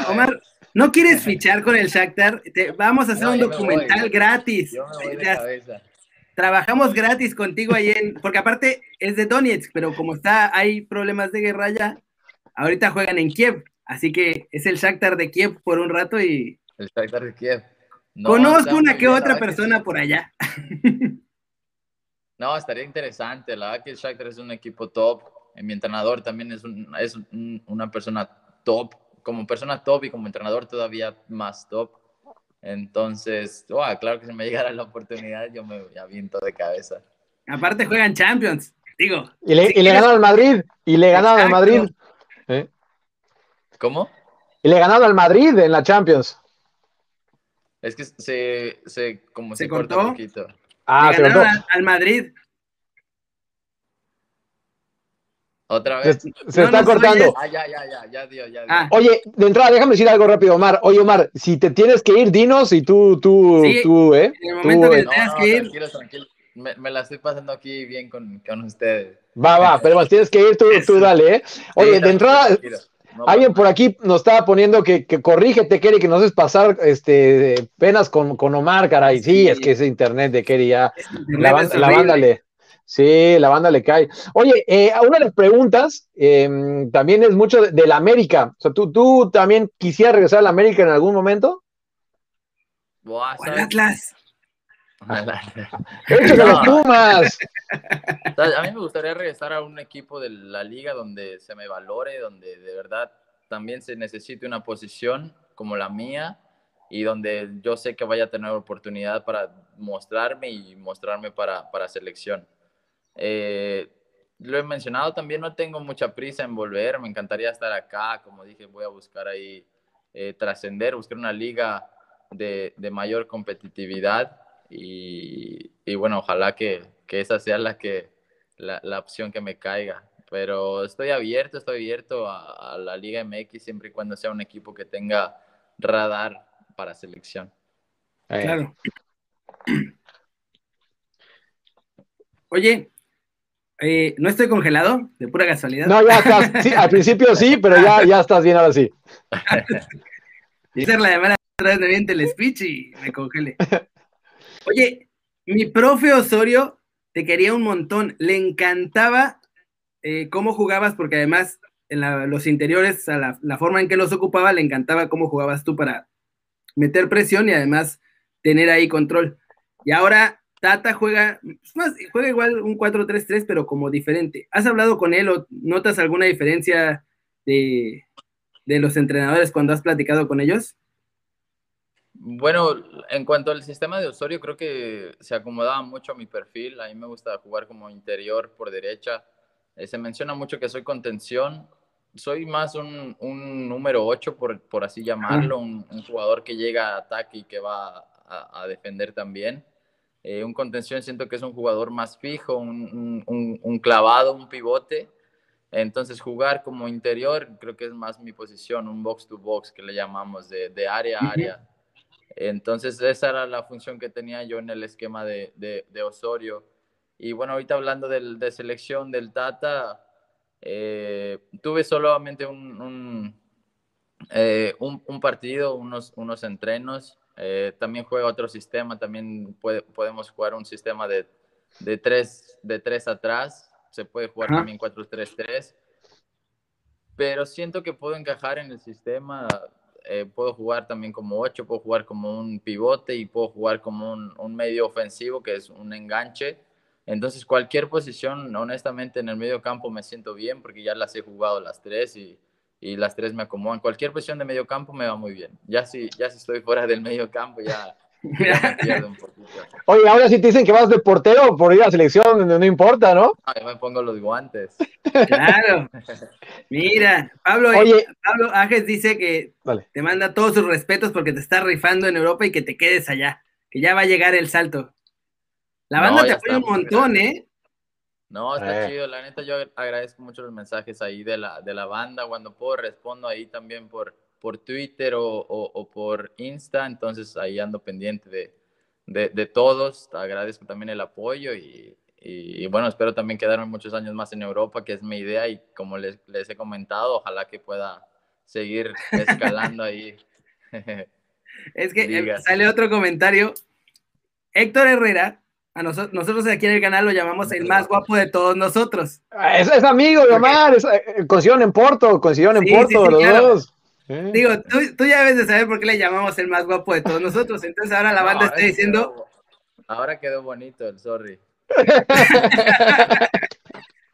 Omar, ¿no quieres fichar con el Shakhtar? vamos a hacer un documental gratis. Trabajamos gratis contigo ahí en, porque aparte es de Donetsk, pero como está, hay problemas de guerra ya, ahorita juegan en Kiev, así que es el Shakhtar de Kiev por un rato y... El Shakhtar de Kiev. Conozco una que otra persona por allá. No, estaría interesante. La verdad que el Shakhtar es un equipo top. Mi entrenador también es, es una persona top. Como persona top y como entrenador todavía más top. Entonces, claro que si me llegara la oportunidad, yo me aviento de cabeza. Aparte juegan Champions, digo. Y le, y al Madrid. Y le ganaron al Madrid. ¿Cómo? Y le ganaron al Madrid en la Champions. Es que se, se como se, cortó un poquito. Ah, Le al, Madrid. Otra vez. Se, está cortando. Ah, ya, ya, ya, ya dio, ya ah. Oye, de entrada, déjame decir algo rápido, Omar. Oye, Omar, si te tienes que ir, dinos y tú, tú, tú, ¿eh? En el momento que tengas que ir. Tranquilo, tranquilo. Me, me, la estoy pasando aquí bien con, con ustedes. Va, va, pero tienes que ir, tú, tú dale, ¿eh? Oye, de entrada, Alguien por aquí nos estaba poniendo que, que corrígete, Kerry, que nos es pasar este, penas con, con Omar, caray. Sí, es que ese internet de Kerry ya. La, banda le. Sí, la banda le cae. Oye, eh, una de las preguntas em, también es mucho de, la América. O sea, ¿tú, ¿tú también quisieras regresar a la América en algún momento? Buah, Atlas. los Pumas! A mí me gustaría regresar a un equipo de la liga donde se me valore, donde de verdad también se necesite una posición como la mía y donde yo sé que vaya a tener oportunidad para mostrarme y mostrarme para, para selección. Eh, lo he mencionado también, no tengo mucha prisa en volver, me encantaría estar acá, como dije, voy a buscar ahí eh, trascender, buscar una liga de, de mayor competitividad y, y, bueno, ojalá que, que esa sea la, que, la, la, opción que me caiga. Pero estoy abierto, estoy abierto a, a la Liga MX siempre y cuando sea un equipo que tenga radar para selección. Claro. Oye, eh, ¿no estoy congelado? De pura casualidad. No, ya estás. Sí, al principio sí, pero ya, ya estás bien ahora sí. hacer la llamada vez me viente el speech y me congele. Oye, mi profe Osorio te quería un montón. Le encantaba eh, cómo jugabas, porque además en la, los interiores, a la, la, forma en que los ocupaba, le encantaba cómo jugabas tú para meter presión y además tener ahí control. Y ahora Tata juega, más, juega igual un 4-3-3, pero como diferente. ¿Has hablado con él o notas alguna diferencia de, de los entrenadores cuando has platicado con ellos? Bueno, en cuanto al sistema de Osorio, creo que se acomodaba mucho a mi perfil. A mí me gusta jugar como interior por derecha. Eh, se menciona mucho que soy contención. Soy más un, un número 8, por, por así llamarlo, un, un, jugador que llega a ataque y que va a, a defender también. Eh, un contención siento que es un jugador más fijo, un, un, un, clavado, un pivote. Entonces jugar como interior creo que es más mi posición, un box to box que le llamamos, de, de área a área. Entonces esa era la función que tenía yo en el esquema de, de, de Osorio. Y bueno, ahorita hablando del, de selección del Tata, eh, tuve solamente un, un, eh, un, un partido, unos, unos entrenos. Eh, también juega otro sistema, también puede, podemos jugar un sistema de, de, tres, de tres atrás, se puede jugar Ajá. también 4-3-3, pero siento que puedo encajar en el sistema, eh, puedo jugar también como 8, puedo jugar como un pivote y puedo jugar como un, un medio ofensivo que es un enganche. Entonces cualquier posición, honestamente, en el medio campo me siento bien porque ya las he jugado las tres y, y las tres me acomodan. Cualquier posición de medio campo me va muy bien. Ya si, ya si estoy fuera del medio campo, ya, ya me pierdo un poquito. Oye, ahora sí te dicen que vas de portero por ir a la selección, no, no importa, ¿no? Ah, yo me pongo los guantes. Claro. Mira, Pablo, Oye, Pablo Ajes dice que vale. te manda todos sus respetos porque te está rifando en Europa y que te quedes allá, que ya va a llegar el salto. La banda no, te apoya un montón. ¿eh? No, está eh. chido. La neta, yo agradezco mucho los mensajes ahí de la, de la banda. Cuando puedo, respondo ahí también por, por Twitter o, o, o por Insta. Entonces, ahí ando pendiente de, de, de todos. Agradezco también el apoyo y, y, y, bueno, espero también quedarme muchos años más en Europa, que es mi idea. Y como les, les he comentado, ojalá que pueda seguir escalando ahí. es que Digas. sale otro comentario. Héctor Herrera a nosotros, nosotros aquí en el canal lo llamamos el más guapo de todos nosotros. Es, es amigo de Omar, es, eh, coincidieron en Porto, coincidieron en sí, Porto sí, sí, los claro. dos. ¿Eh? Digo, tú, tú, ya debes de saber por qué le llamamos el más guapo de todos nosotros. Entonces ahora la banda no, está diciendo. Quedó, ahora quedó bonito el sorry.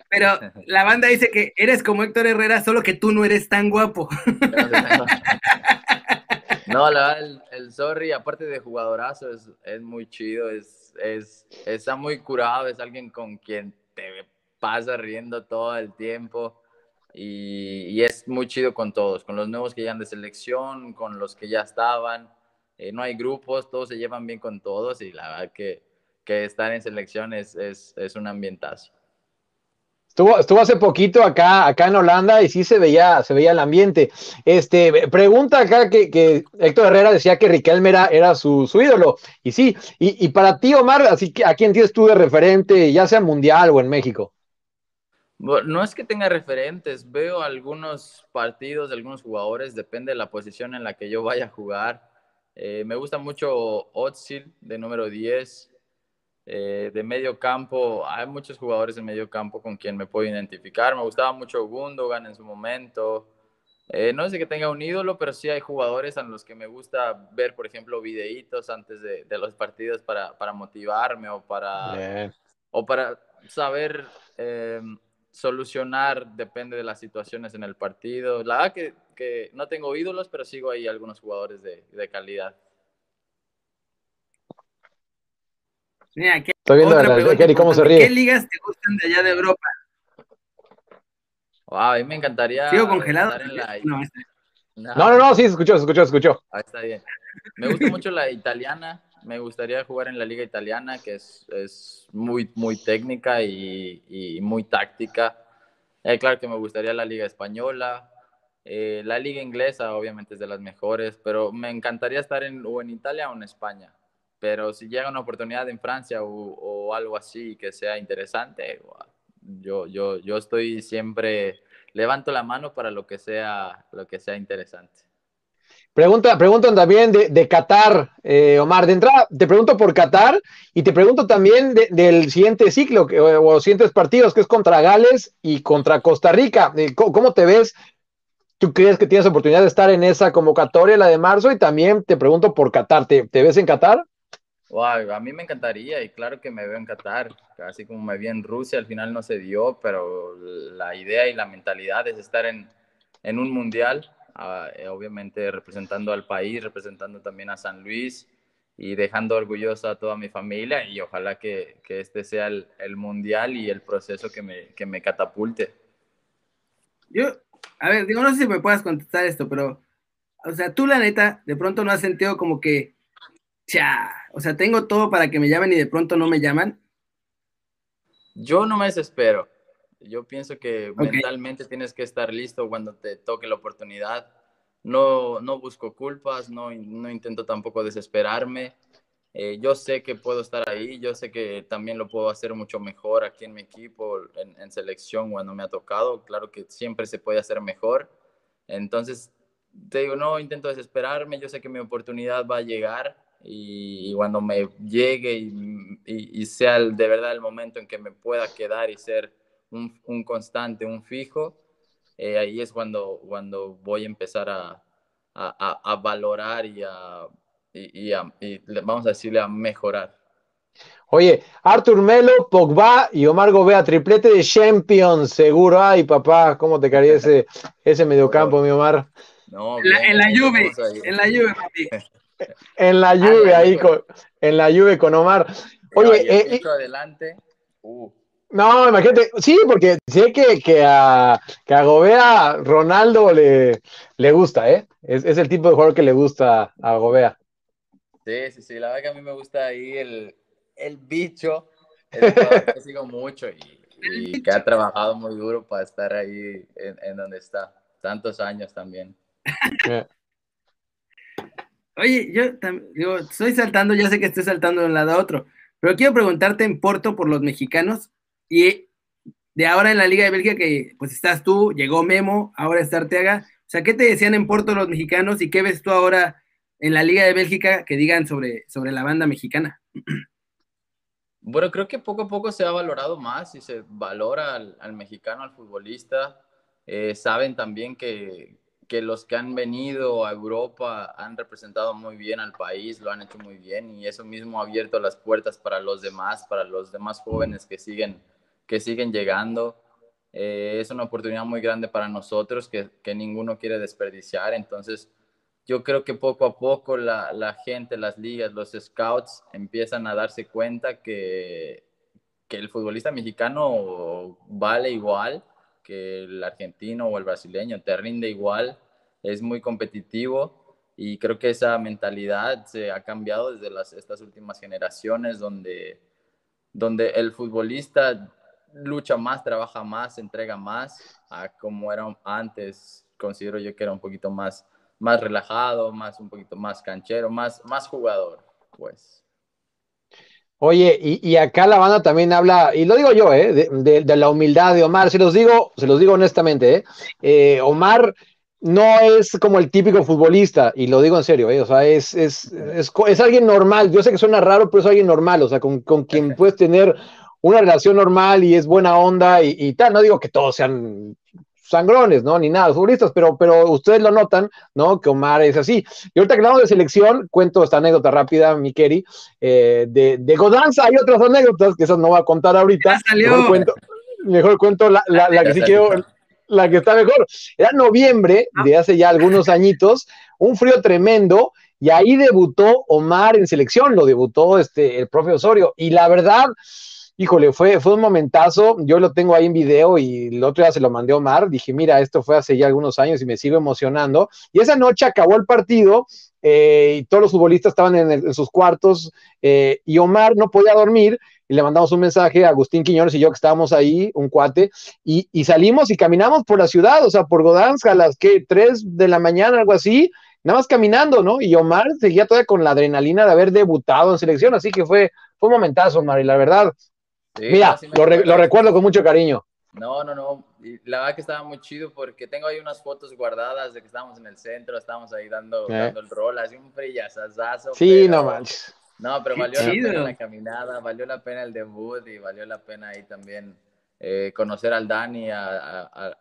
Pero la banda dice que eres como Héctor Herrera, solo que tú no eres tan guapo. No, la verdad, el, el, sorry, aparte de jugadorazo, es, es muy chido, es, es, está muy curado, es alguien con quien te pasa riendo todo el tiempo y, y, es muy chido con todos, con los nuevos que llegan de selección, con los que ya estaban, eh, no hay grupos, todos se llevan bien con todos y la verdad que, que estar en selección es, es, es un ambientazo. Estuvo, hace poquito acá, acá en Holanda y sí se veía, se veía el ambiente. Este, pregunta acá que, que Héctor Herrera decía que Riquelme era, era su, ídolo. Y sí, y, para ti, Omar, así que ¿a quién tienes tú de referente, ya sea mundial o en México? No es que tenga referentes, veo algunos partidos de algunos jugadores, depende de la posición en la que yo vaya a jugar. Eh, me gusta mucho Otsil, de número 10, eh, de medio campo, hay muchos jugadores de medio campo con quien me puedo identificar. Me gustaba mucho Gundogan en su momento. Eh, no sé que tenga un ídolo, pero sí hay jugadores a los que me gusta ver, por ejemplo, videitos antes de, de los partidos para, para, motivarme o para, o para saber, eh, solucionar depende de las situaciones en el partido. La verdad que, que no tengo ídolos, pero sigo ahí algunos jugadores de, de calidad. Mira, ¿qué, Estoy viendo otra pregunta, cómo se ríe. ¿Qué ligas te gustan de allá de Europa? Wow, a mí me encantaría. ¿Sigo congelado? No, no, no, no, sí, se escuchó, se escuchó, se escuchó. Ahí está bien. Me gusta mucho la italiana. Me gustaría jugar en la liga italiana, que es, es muy, muy técnica y, y muy táctica. Eh, claro que me gustaría la liga española. Eh, la liga inglesa, obviamente, es de las mejores, pero me encantaría estar en, o en Italia o en España. Pero si llega una oportunidad en Francia o, o algo así que sea interesante, yo, yo, yo estoy siempre, levanto la mano para lo que sea, lo que sea interesante. Pregunta, preguntan también de, de Qatar, eh, Omar. De entrada, te pregunto por Qatar y te pregunto también del siguiente ciclo o, los siguientes partidos, que es contra Gales y contra Costa Rica. Eh, ¿Cómo, te ves? ¿Tú crees que tienes oportunidad de estar en esa convocatoria, la de marzo? Y también te pregunto por Qatar. ¿Te, te ves en Qatar? Wow, a mí me encantaría y claro que me veo en Qatar, así como me vi en Rusia, al final no se dio, pero la idea y la mentalidad es estar en, en un mundial, uh, obviamente representando al país, representando también a San Luis y dejando orgullosa a toda mi familia y ojalá que, que este sea el, el, mundial y el proceso que me, que me catapulte. Yo, a ver, digo, no sé si me puedas contestar esto, pero, o sea, tú la neta, de pronto no has sentido como que ya, o sea, tengo todo para que me llamen y de pronto no me llaman. Yo no me desespero. Yo pienso que mentalmente tienes que estar listo cuando te toque la oportunidad. No, no busco culpas, no, no intento tampoco desesperarme. Eh, yo sé que puedo estar ahí, yo sé que también lo puedo hacer mucho mejor aquí en mi equipo, en, en selección cuando me ha tocado. Claro que siempre se puede hacer mejor. Entonces, te digo, no intento desesperarme, yo sé que mi oportunidad va a llegar y, cuando me llegue y, sea de verdad el momento en que me pueda quedar y ser un, constante, un fijo, eh, ahí es cuando, cuando voy a empezar a, a, valorar y, a, y, vamos a decirle a mejorar. Oye, Artur Melo, Pogba y Omar Gobea, triplete de Champions, seguro. Ay, papá, ¿cómo te caería ese, ese mediocampo, mi Omar? No, en, la, en la lluvia, en la lluvia, papi en la lluvia ahí con, en la lluvia con Omar. Oye, eh, eh adelante. Uh. No, imagínate, sí, porque sé que, que, a, que a Gobea Ronaldo le, le gusta, ¿eh? Es, es, el tipo de jugador que le gusta a Gobea. Sí, sí, sí, la verdad que a mí me gusta ahí el, el bicho, el que sigo mucho y, y, que ha trabajado muy duro para estar ahí en, en donde está, tantos años también. Oye, yo digo, estoy saltando, ya sé que estoy saltando de un lado a otro, pero quiero preguntarte en Porto por los mexicanos y de ahora en la Liga de Bélgica que pues estás tú, llegó Memo, ahora está Arteaga. O sea, ¿qué te decían en Porto los mexicanos y qué ves tú ahora en la Liga de Bélgica que digan sobre, sobre la banda mexicana? Bueno, creo que poco a poco se ha valorado más y se valora al, mexicano, al futbolista. Eh, saben también que, que los que han venido a Europa han representado muy bien al país, lo han hecho muy bien y eso mismo ha abierto las puertas para los demás, para los demás jóvenes que siguen, que siguen llegando. Eh, es una oportunidad muy grande para nosotros que, que, ninguno quiere desperdiciar. Entonces, yo creo que poco a poco la, la, gente, las ligas, los scouts empiezan a darse cuenta que, que el futbolista mexicano vale igual que el argentino o el brasileño, te rinde igual, es muy competitivo y creo que esa mentalidad se ha cambiado desde las, estas últimas generaciones donde, donde el futbolista lucha más, trabaja más, entrega más a como era antes, considero yo que era un poquito más, más relajado, más, un poquito más canchero, más, más jugador, pues. Oye, y, acá la banda también habla, y lo digo yo, ¿eh? de, la humildad de Omar, se los digo, se los digo honestamente, ¿eh? Eh, Omar no es como el típico futbolista, y lo digo en serio, ¿eh? o sea, es, es, es, alguien normal, yo sé que suena raro, pero es alguien normal, o sea, con, con quien puedes tener una relación normal y es buena onda y, y tal, no digo que todos sean sangrones, ¿no? Ni nada, futbolistas, pero, pero ustedes lo notan, ¿no? Que Omar es así. Y ahorita que hablamos de selección, cuento esta anécdota rápida, mi eh, de, de Godanza hay otras anécdotas que esas no voy a contar ahorita. Salió. Cuento, mejor cuento la, la, la que sí quiero, la que está mejor. Era noviembre de hace ya algunos añitos, un frío tremendo, y ahí debutó Omar en selección, lo debutó este, el propio Osorio. Y la verdad, híjole, fue, fue un momentazo. Yo lo tengo ahí en video y el otro día se lo mandé a Omar. Dije, mira, esto fue hace ya algunos años y me sigo emocionando. Y esa noche acabó el partido eh, y todos los futbolistas estaban en, sus cuartos eh, y Omar no podía dormir y le mandamos un mensaje a Agustín Quiñones y yo que estábamos ahí, un cuate, y, y salimos y caminamos por la ciudad, o sea, por Godansk a las que 3 de la mañana, algo así, nada más caminando, ¿no? Y Omar seguía todavía con la adrenalina de haber debutado en selección, así que fue, fue un momentazo, Omar, y la verdad, Sí, mira, sí lo, re- lo recuerdo con mucho cariño. No, no, no. Y la verdad que estaba muy chido porque tengo ahí unas fotos guardadas de que estábamos en el centro, estábamos ahí dando, Eh. dando el rol, así un frillazazazo. Sí, pero- no manches. No, pero Qué valió la pena la caminada, valió la pena el debut y valió la pena ahí también eh, conocer al Dani, a, a,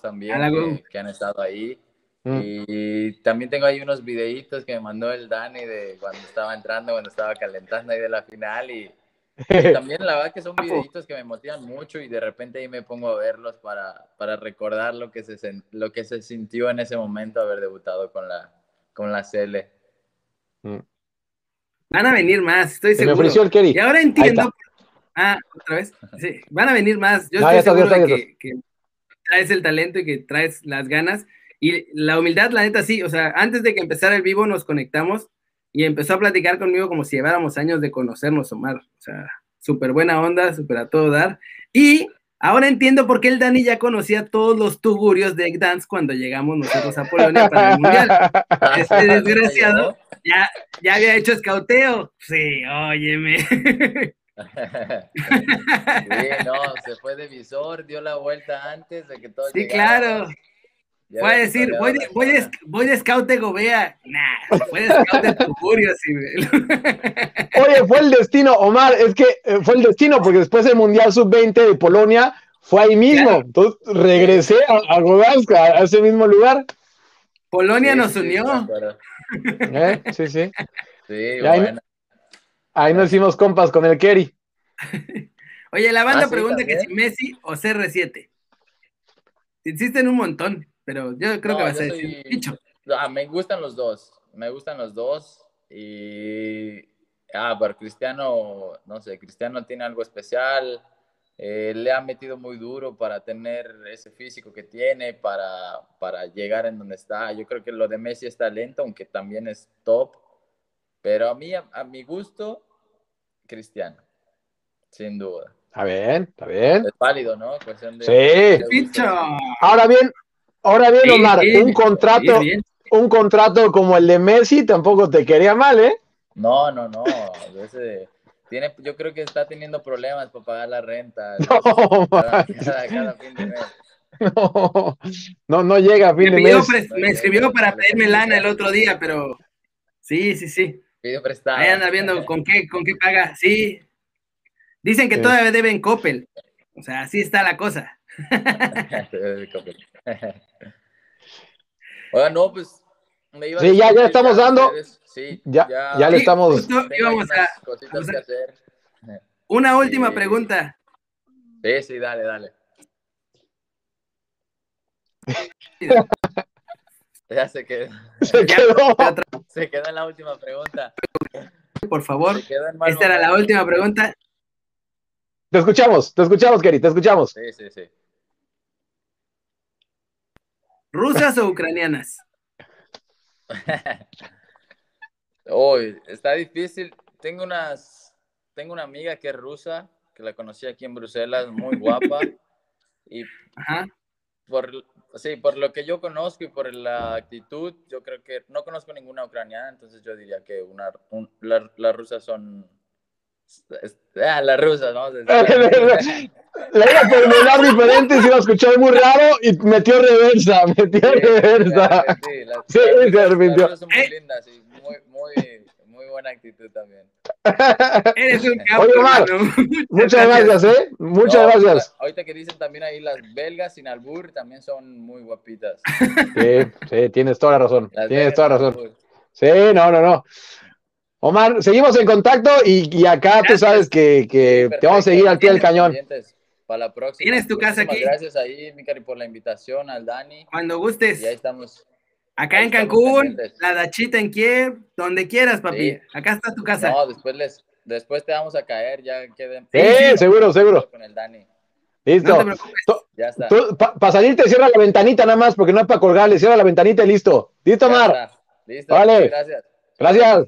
también, que han estado ahí. Mm. Y también tengo ahí unos videitos que me mandó el Dani de cuando estaba entrando, cuando estaba calentando ahí de la final. Y, y también la verdad que son videitos que me motivan mucho y de repente ahí me pongo a verlos para, para recordar lo que, se, lo que se sintió en ese momento haber debutado con la, con la Cele. Van a venir más, estoy Se me seguro. ofreció el Kerry. Y ahora entiendo. está. Ah, otra vez. Sí, van a venir más. Yo No, estoy seguro de ya que, que traes el talento y que traes las ganas. Y la humildad, la neta, sí. O sea, antes de que empezara el vivo nos conectamos y empezó a platicar conmigo como si lleváramos años de conocernos, Omar. O sea, súper buena onda, súper a todo dar. Y ahora entiendo por qué el Dani ya conocía todos los tugurios de Dance cuando llegamos nosotros a Polonia para el Mundial. Este desgraciado ya, ya había hecho escauteo. Sí, óyeme. Sí, no, se fue de visor, dio la vuelta antes de que todo Sí, claro. Fue a decir, voy de, voy, de, voy de scout de Gobea. Nah, fue de scout de Tugurio, sí, Oye, fue el destino, Omar, es que eh, fue el destino, porque después del Mundial Sub-20 de Polonia fue ahí mismo. Claro. Entonces regresé a, a a, ese mismo lugar. Polonia Sí, nos sí, unió. ¿Eh? Sí, sí. Sí, Y ahí- bueno. Ahí nos hicimos compas con el Kerry. Oye, la banda Ah, sí, pregunta que si. Messi o CR7. Existen un montón, pero yo creo No, que vas a soy- decir dicho. Ah, me gustan los dos, me gustan los dos y ah, pero Cristiano, no sé, Cristiano tiene algo especial, eh, le ha metido muy duro para tener ese físico que tiene, para, para llegar en donde está. Yo creo que lo de Messi es talento, aunque también es top, pero a mí, a, a mi gusto, Cristiano, sin duda. Está bien, está bien. Es válido, ¿no? Cuestión de- Sí. de. Ahora bien, ahora bien, Omar, sí, un contrato, Sí, bien. un contrato como el de Messi tampoco te quería mal, ¿eh? No, no, no. ese- tiene, yo creo que está teniendo problemas para pagar la renta. No, cada, manches. cada- cada fin de mes. no, no, no llega a fin Me, de pidió mes. me escribió para pedirme lana el otro día, pero sí, sí, sí. Pido prestado. Ahí anda viendo con qué, con qué paga. Sí. Dicen que Sí. todavía deben Coppel. O sea, así está la cosa. Oiga, no, pues. me iba a Sí, ya- ya estamos dando-. Sí, Ya, ya le Sí, estamos. íbamos a- cositas que hacer. Una última Sí. pregunta. Sí, sí, dale, dale. Ya se quedó, Se quedó. se quedó en la última pregunta. por favor. Esta era la última pregunta. Te escuchamos, te escuchamos, Kerry, te escuchamos. Sí, sí, sí. ¿Rusas o ucranianas? Uy, está difícil. Tengo unas, tengo una amiga que es rusa, que la conocí aquí en Bruselas, muy guapa. y Ajá. por, sí, por lo que yo conozco y por la actitud, yo creo que no conozco ninguna ucraniana, entonces yo diría que una, un- la- las rusas son... ah, las rusas, vamos a decir. Le iba a formular diferente, se iba a escuchar muy raro y metió reversa, metió Sí, reversa. sí, las- Sí, las las rusas son muy Eh. lindas y muy, muy, muy buena actitud también. Eres un capo, Oye, Omar. Muchas gracias, ¿eh? Muchas No, gracias. ahorita- que dicen también ahí las belgas sin albur también son muy guapitas. Sí, sí, tienes toda la razón. Las Tienes toda la razón. albur. Sí, no, no, no. Omar, seguimos en contacto y, y acá tú Gracias. sabes que, te vamos a seguir al pie del cañón. pendientes. para la próxima. Tienes tu casa aquí. Gracias ahí, Micari, por la invitación, al Dani. Cuando gustes. Y ahí estamos. Acá en Cancún, la Dachita en Kiev, donde quieras, papi. Acá está tu casa. No, después les, después te vamos a caer, ya queden. Sí, seguro, seguro. Con el Dani. Listo. ya está. Para salir te cierra la ventanita nada más, porque no es para colgarle, cierra la ventanita y listo. Listo, Mar. Listo. Vale. Gracias. Gracias.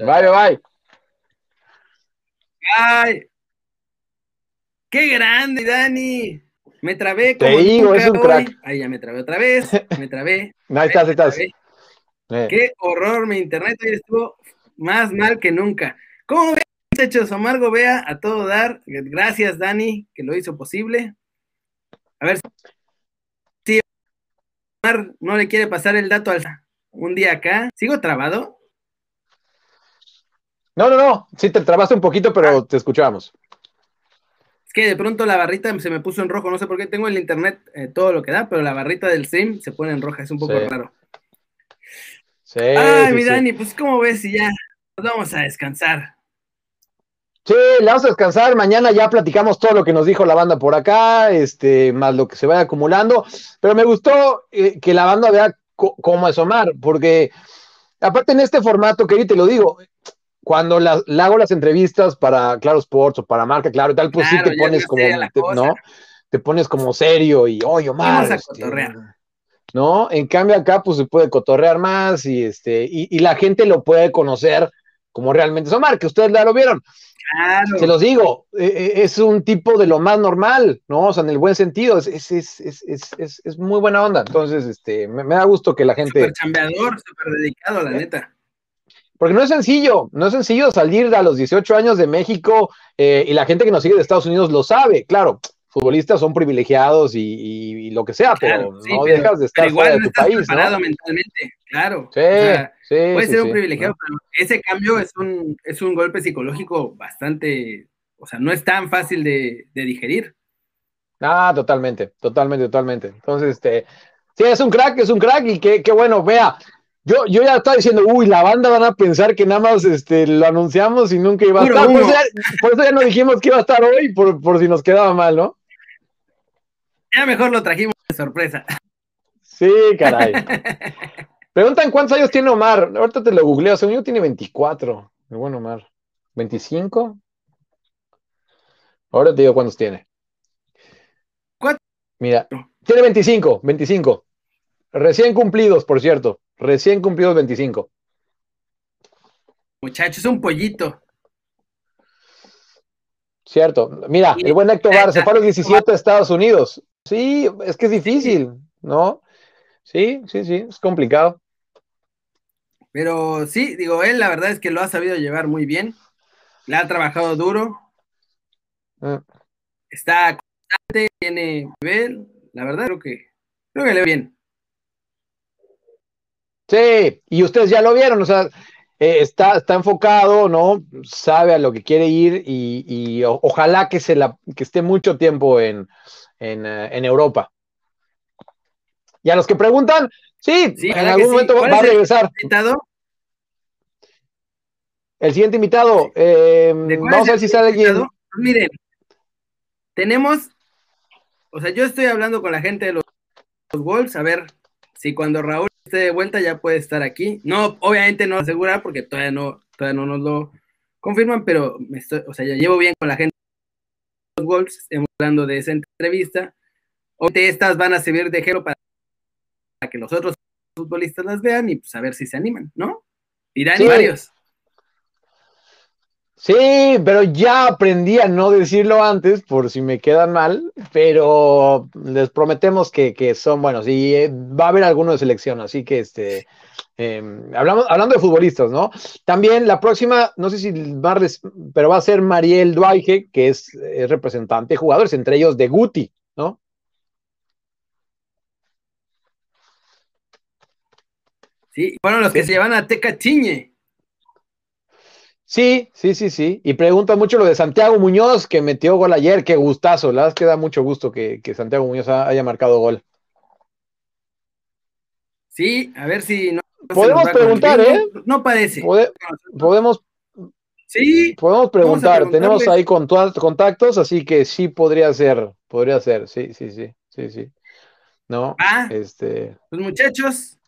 Bye, bye. Ay. Qué grande, Dani. Me trabé como Te digo, es un crack. Ahí ya me trabé otra vez. Me trabé. ahí estás, ahí estás. Eh. Qué horror, mi internet hoy estuvo más mal que nunca. ¿Cómo ven, muchachos? Omargo vea a todo dar. Gracias, Dani, que lo hizo posible. A ver si Omar no le quiere pasar el dato al un día acá. ¿Sigo trabado? No, no, no. Sí, te trabaste un poquito, pero ah. te escuchábamos. Es que de pronto la barrita se me puso en rojo, no sé por qué tengo el internet eh, todo lo que da, pero la barrita del sim se pone en roja, es un poco raro. Sí, Ay, mi Dani, pues como ves y ya nos vamos a descansar. Sí, le vamos a descansar. Mañana ya platicamos todo lo que nos dijo la banda por acá, este, más lo que se vaya acumulando. Pero me gustó eh, que la banda vea cómo es Omar, porque aparte en este formato, que te lo digo, cuando la, hago las entrevistas para Claro Sports o para Marca Claro y tal, pues sí te pones como, ¿no? Te pones como serio y, oye, Omar. Este, ¿No? En cambio acá, pues se puede cotorrear más y, este, y, la gente lo puede conocer como realmente es Omar, que ustedes ya lo vieron. Claro. Se los digo, e, e, es un tipo de lo más normal, ¿no? O sea, en el buen sentido, es, es, es, es muy buena onda. Entonces, este, me, da gusto que la gente. Súper chambeador, súper dedicado, la neta. Porque no es sencillo, no es sencillo salir a los 18 años de México eh, y la gente que nos sigue de Estados Unidos lo sabe. Claro, futbolistas son privilegiados y, lo que sea, pero no dejas de estar fuera de tu país. Preparado mentalmente, claro. Sí, sí, puede ser un privilegiado, pero ese cambio es un, es un golpe psicológico bastante, o sea, no es tan fácil de, digerir. Ah, totalmente, totalmente, totalmente. Entonces, este, sí, es un crack, es un crack y qué, qué bueno, vea, yo, yo ya estaba diciendo, uy, la banda van a pensar que nada más este, lo anunciamos y nunca iba a estar. Por eso, ya, no dijimos que iba a estar hoy, por, por si nos quedaba mal, ¿no? Ya mejor lo trajimos de sorpresa. Sí, caray. Preguntan cuántos años tiene Omar. Ahorita te lo googleo. Según yo tiene 24. Bueno, Omar. ¿25? Ahora te digo cuántos tiene. ¿Cuántos? Mira, tiene 25, 25. Recién cumplidos, por cierto. Recién cumplidos 25. Muchachos, un pollito. Cierto. Mira, el buen Héctor Bar se fue a los 17 de Estados Unidos. Sí, es que es difícil, ¿no? Sí, sí, sí, es complicado. Pero sí, digo, él la verdad es que lo ha sabido llevar muy bien. Le ha trabajado duro. Mm. Está constante, tiene nivel. La verdad creo que creo que le va bien. Sí, y ustedes ya lo vieron, o sea, eh, está, está enfocado, ¿no? Sabe a lo que quiere ir y, ojalá que, se la, que esté mucho tiempo en, en, eh, Europa. Y a los que preguntan, sí, en algún momento va a regresar. El, invitado? el siguiente invitado, eh, vamos a ver si sale alguien. Pues miren, tenemos, o sea, yo estoy hablando con la gente de los, los Wolves, a ver si cuando Raúl esté de vuelta ya puede estar aquí. No, obviamente no asegurar porque todavía no, todavía no nos lo confirman, pero me estoy, o sea, ya llevo bien con la gente de los Wolves, estamos hablando de esa entrevista. Obviamente estas van a servir de ejemplo para, que los otros futbolistas las vean y pues a ver si se animan, ¿no? Irán y varios. Sí, pero ya aprendí a no decirlo antes por si me quedan mal, pero les prometemos que, son buenos y eh, va a haber alguno de selección, así que este, em, hablamos, hablando de futbolistas, ¿no? También la próxima, no sé si Marles, pero va a ser Mariel Duaige, que es, representante de jugadores, entre ellos de Guti, ¿no? Sí, fueron los que se llevan a Teca Chiñe. Sí, sí, sí, sí. Y pregunta mucho lo de Santiago Muñoz, que metió gol ayer. Qué gustazo. La verdad es que da mucho gusto que, Santiago Muñoz haya marcado gol. Sí, a ver si no. Podemos preguntar, ¿eh? No, parece. podemos. Sí. Podemos preguntar, tenemos ahí contactos, así que sí podría ser, podría ser, sí, sí, sí, sí, sí. ¿No? Ah, este. Pues muchachos,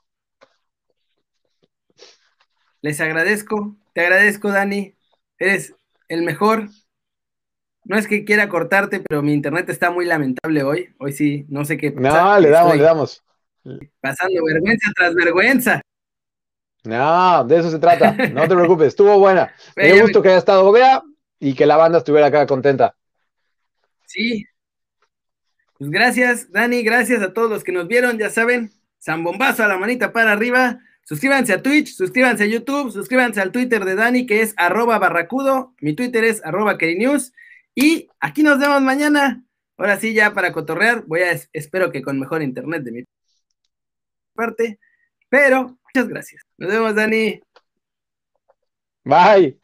les agradezco, te agradezco, Dani, eres el mejor. No es que quiera cortarte, pero mi internet está muy lamentable hoy. Hoy sí, no sé qué. No, le damos, le damos. Pasando vergüenza tras vergüenza. No, de eso se trata. No te preocupes, estuvo buena. Me dio gusto que haya estado Bea y que la banda estuviera acá contenta. Sí. Pues gracias, Dani, gracias a todos los que nos vieron, ya saben, zambombazo a la manita para arriba. Suscríbanse a Twitch, suscríbanse a YouTube, suscríbanse al Twitter de Dani, que es arroba barracudo. Mi Twitter es arroba News. Y aquí nos vemos mañana. Ahora sí, ya para cotorrear, voy a, espero que con mejor internet de mi parte. Pero, muchas gracias. Nos vemos, Dani. Bye.